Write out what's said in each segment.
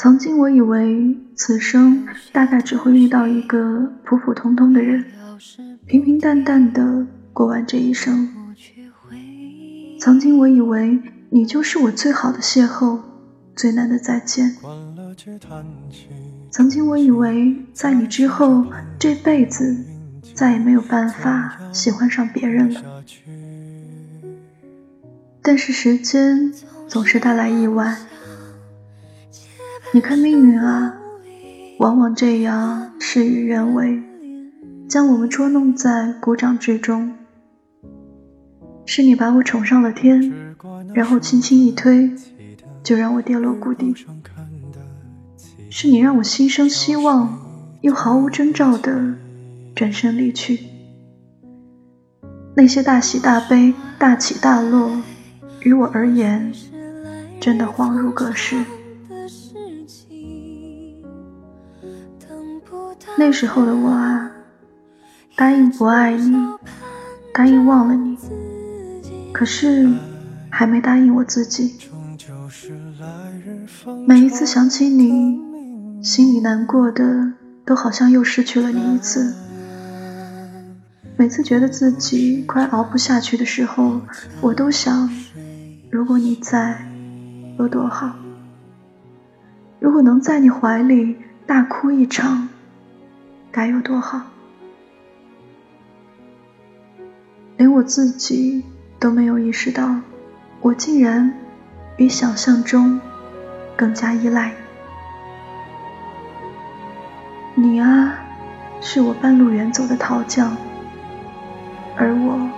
曾经我以为此生大概只会遇到一个普普通通的人，平平淡淡的过完这一生。曾经我以为你就是我最好的邂逅，最难的再见。曾经我以为在你之后这辈子再也没有办法喜欢上别人了，但是时间总是带来意外。你看命运啊，往往这样事与愿违，将我们捉弄在鼓掌之中。是你把我宠上了天，然后轻轻一推，就让我跌落谷底。是你让我心生希望，又毫无征兆的转身离去。那些大喜大悲、大起大落，于我而言，真的恍如隔世。那时候的我啊，答应不爱你，答应忘了你，可是还没答应我自己。每一次想起你，心里难过的都好像又失去了你一次。每次觉得自己快熬不下去的时候，我都想，如果你在，有多好。如果能在你怀里大哭一场。该有多好！连我自己都没有意识到，我竟然比想象中更加依赖你。你啊，是我半路远走的逃将，而我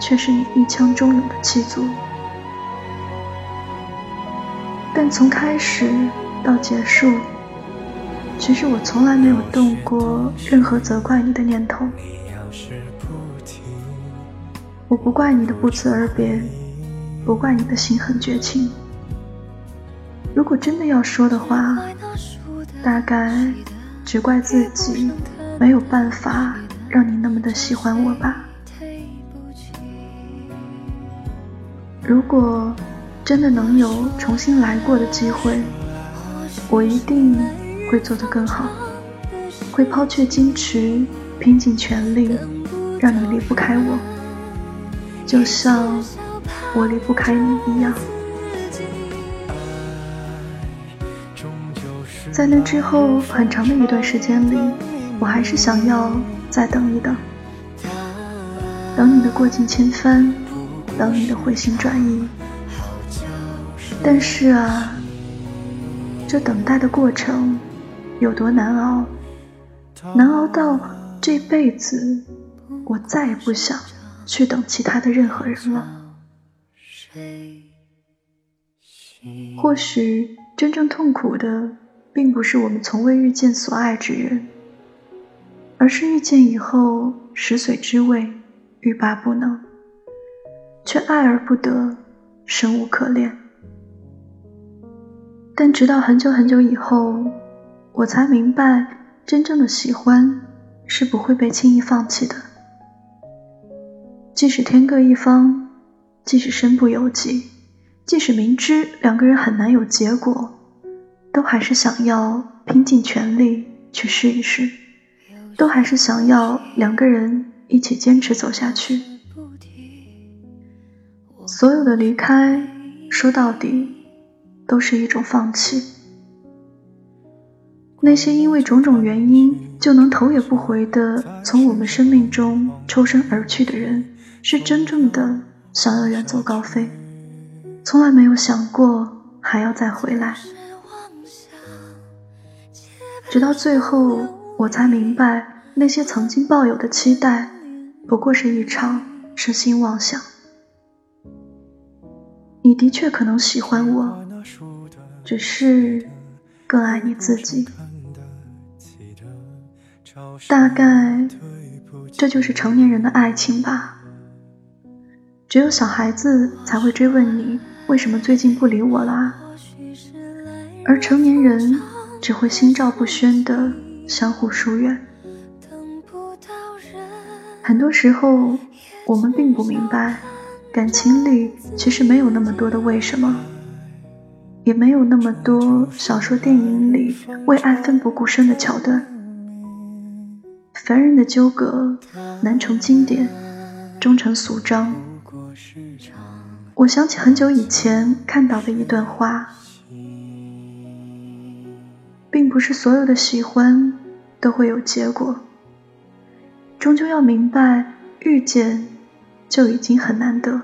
却是你一腔忠勇的弃卒。但从开始到结束。其实我从来没有动过任何责怪你的念头，我不怪你的不辞而别，不怪你的心狠绝情。如果真的要说的话，大概只怪自己没有办法让你那么的喜欢我吧。如果真的能有重新来过的机会，我一定。会做得更好，会抛却矜持，拼尽全力，让你离不开我，就像我离不开你一样。在那之后很长的一段时间里，我还是想要再等一等，等你的过尽千帆，等你的回心转意。但是啊，这等待的过程。有多难熬？难熬到这辈子，我再也不想去等其他的任何人了。或许真正痛苦的，并不是我们从未遇见所爱之人，而是遇见以后食髓知味，欲罢不能，却爱而不得，生无可恋。但直到很久很久以后。我才明白，真正的喜欢是不会被轻易放弃的。即使天各一方，即使身不由己，即使明知两个人很难有结果，都还是想要拼尽全力去试一试，都还是想要两个人一起坚持走下去。所有的离开，说到底，都是一种放弃。那些因为种种原因就能头也不回的从我们生命中抽身而去的人，是真正的想要远走高飞，从来没有想过还要再回来。直到最后，我才明白，那些曾经抱有的期待，不过是一场痴心妄想。你的确可能喜欢我，只是更爱你自己。大概这就是成年人的爱情吧。只有小孩子才会追问你为什么最近不理我了，而成年人只会心照不宣的相互疏远。很多时候，我们并不明白，感情里其实没有那么多的为什么，也没有那么多小说、电影里为爱奋不顾身的桥段。凡人的纠葛难成经典，终成俗章。我想起很久以前看到的一段话，并不是所有的喜欢都会有结果，终究要明白，遇见就已经很难得。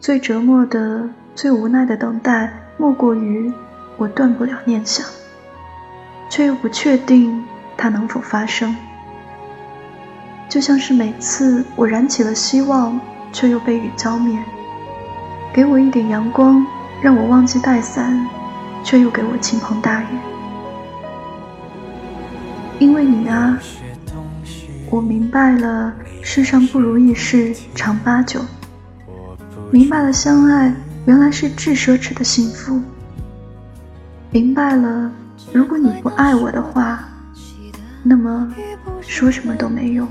最折磨的、最无奈的等待，莫过于我断不了念想，却又不确定它能否发生。就像是每次我燃起了希望，却又被雨浇灭；给我一点阳光，让我忘记带伞，却又给我倾盆大雨。因为你啊，我明白了世上不如意事常八九。明白了，相爱原来是至奢侈的幸福。明白了，如果你不爱我的话，那么说什么都没用。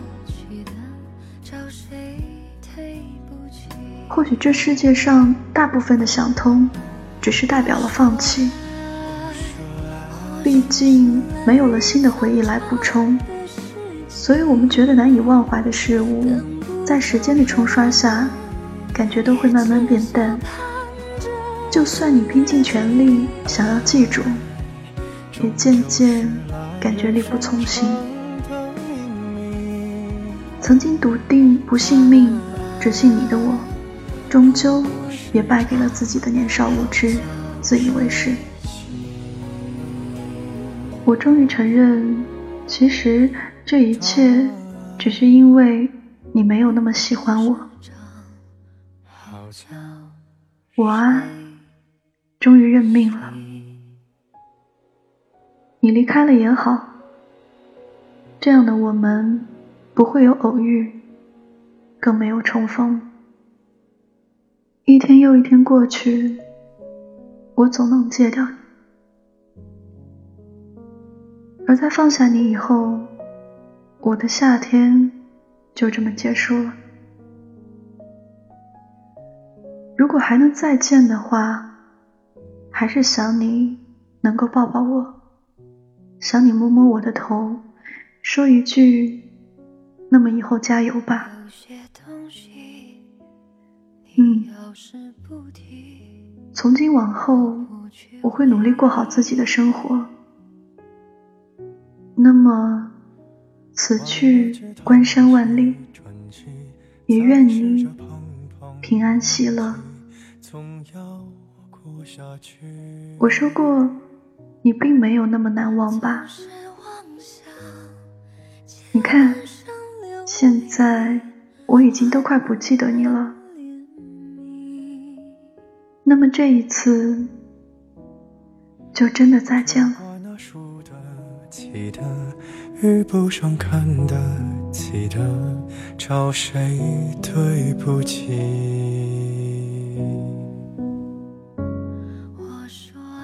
或许这世界上大部分的想通，只是代表了放弃。毕竟没有了新的回忆来补充，所以我们觉得难以忘怀的事物，在时间的冲刷下。感觉都会慢慢变淡，就算你拼尽全力想要记住，也渐渐感觉力不从心。曾经笃定不信命，只信你的我，终究也败给了自己的年少无知、自以为是。我终于承认，其实这一切只是因为你没有那么喜欢我。我啊，终于认命了。你离开了也好，这样的我们不会有偶遇，更没有重逢。一天又一天过去，我总能戒掉你。而在放下你以后，我的夏天就这么结束了。如果还能再见的话，还是想你能够抱抱我，想你摸摸我的头，说一句“那么以后加油吧”。嗯，从今往后我会努力过好自己的生活。那么，此去关山万里，也愿你平安喜乐。我说过，你并没有那么难忘吧？你看，现在我已经都快不记得你了。那么这一次，就真的再见了。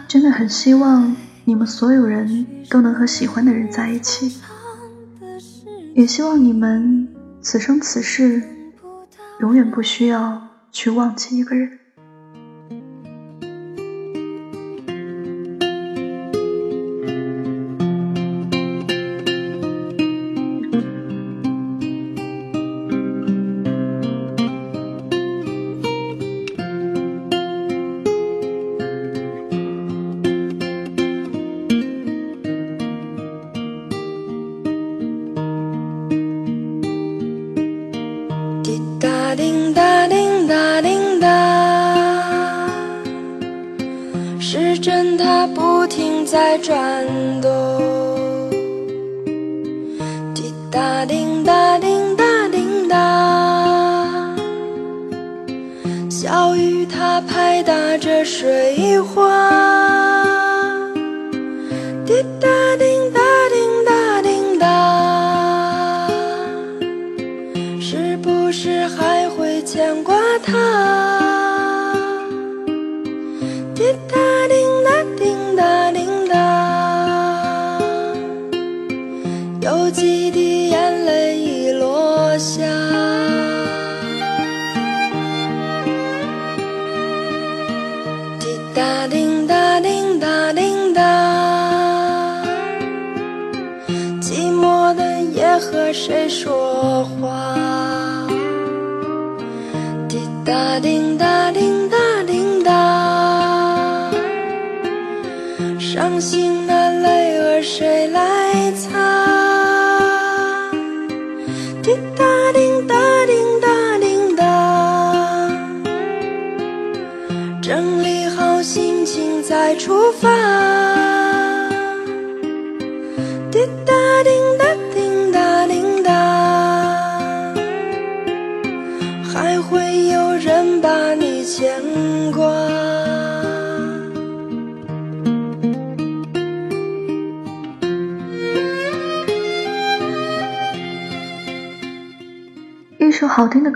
真的很希望你们所有人都能和喜欢的人在一起，也希望你们此生此世永远不需要去忘记一个人。哒叮哒叮哒叮哒，小雨它拍打着水花。滴答滴答滴答滴答，伤心的泪儿谁来擦？滴答滴答滴答滴答，整理好心情再出发。一首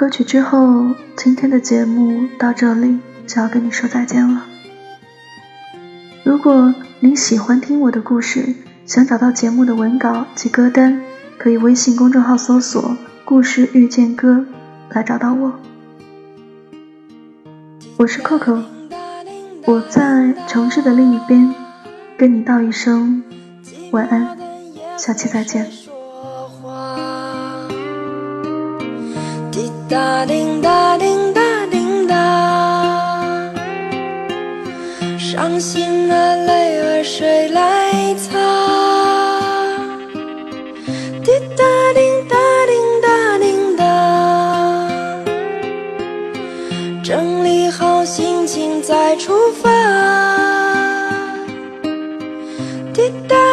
歌曲之后，今天的节目到这里就要跟你说再见了。如果你喜欢听我的故事，想找到节目的文稿及歌单，可以微信公众号搜索“故事遇见歌”来找到我。我是 Coco，我在城市的另一边，跟你道一声晚安，下期再见。答叮答叮答叮答，伤心的泪儿谁来擦？滴答叮答叮答叮答，整理好心情再出发。滴答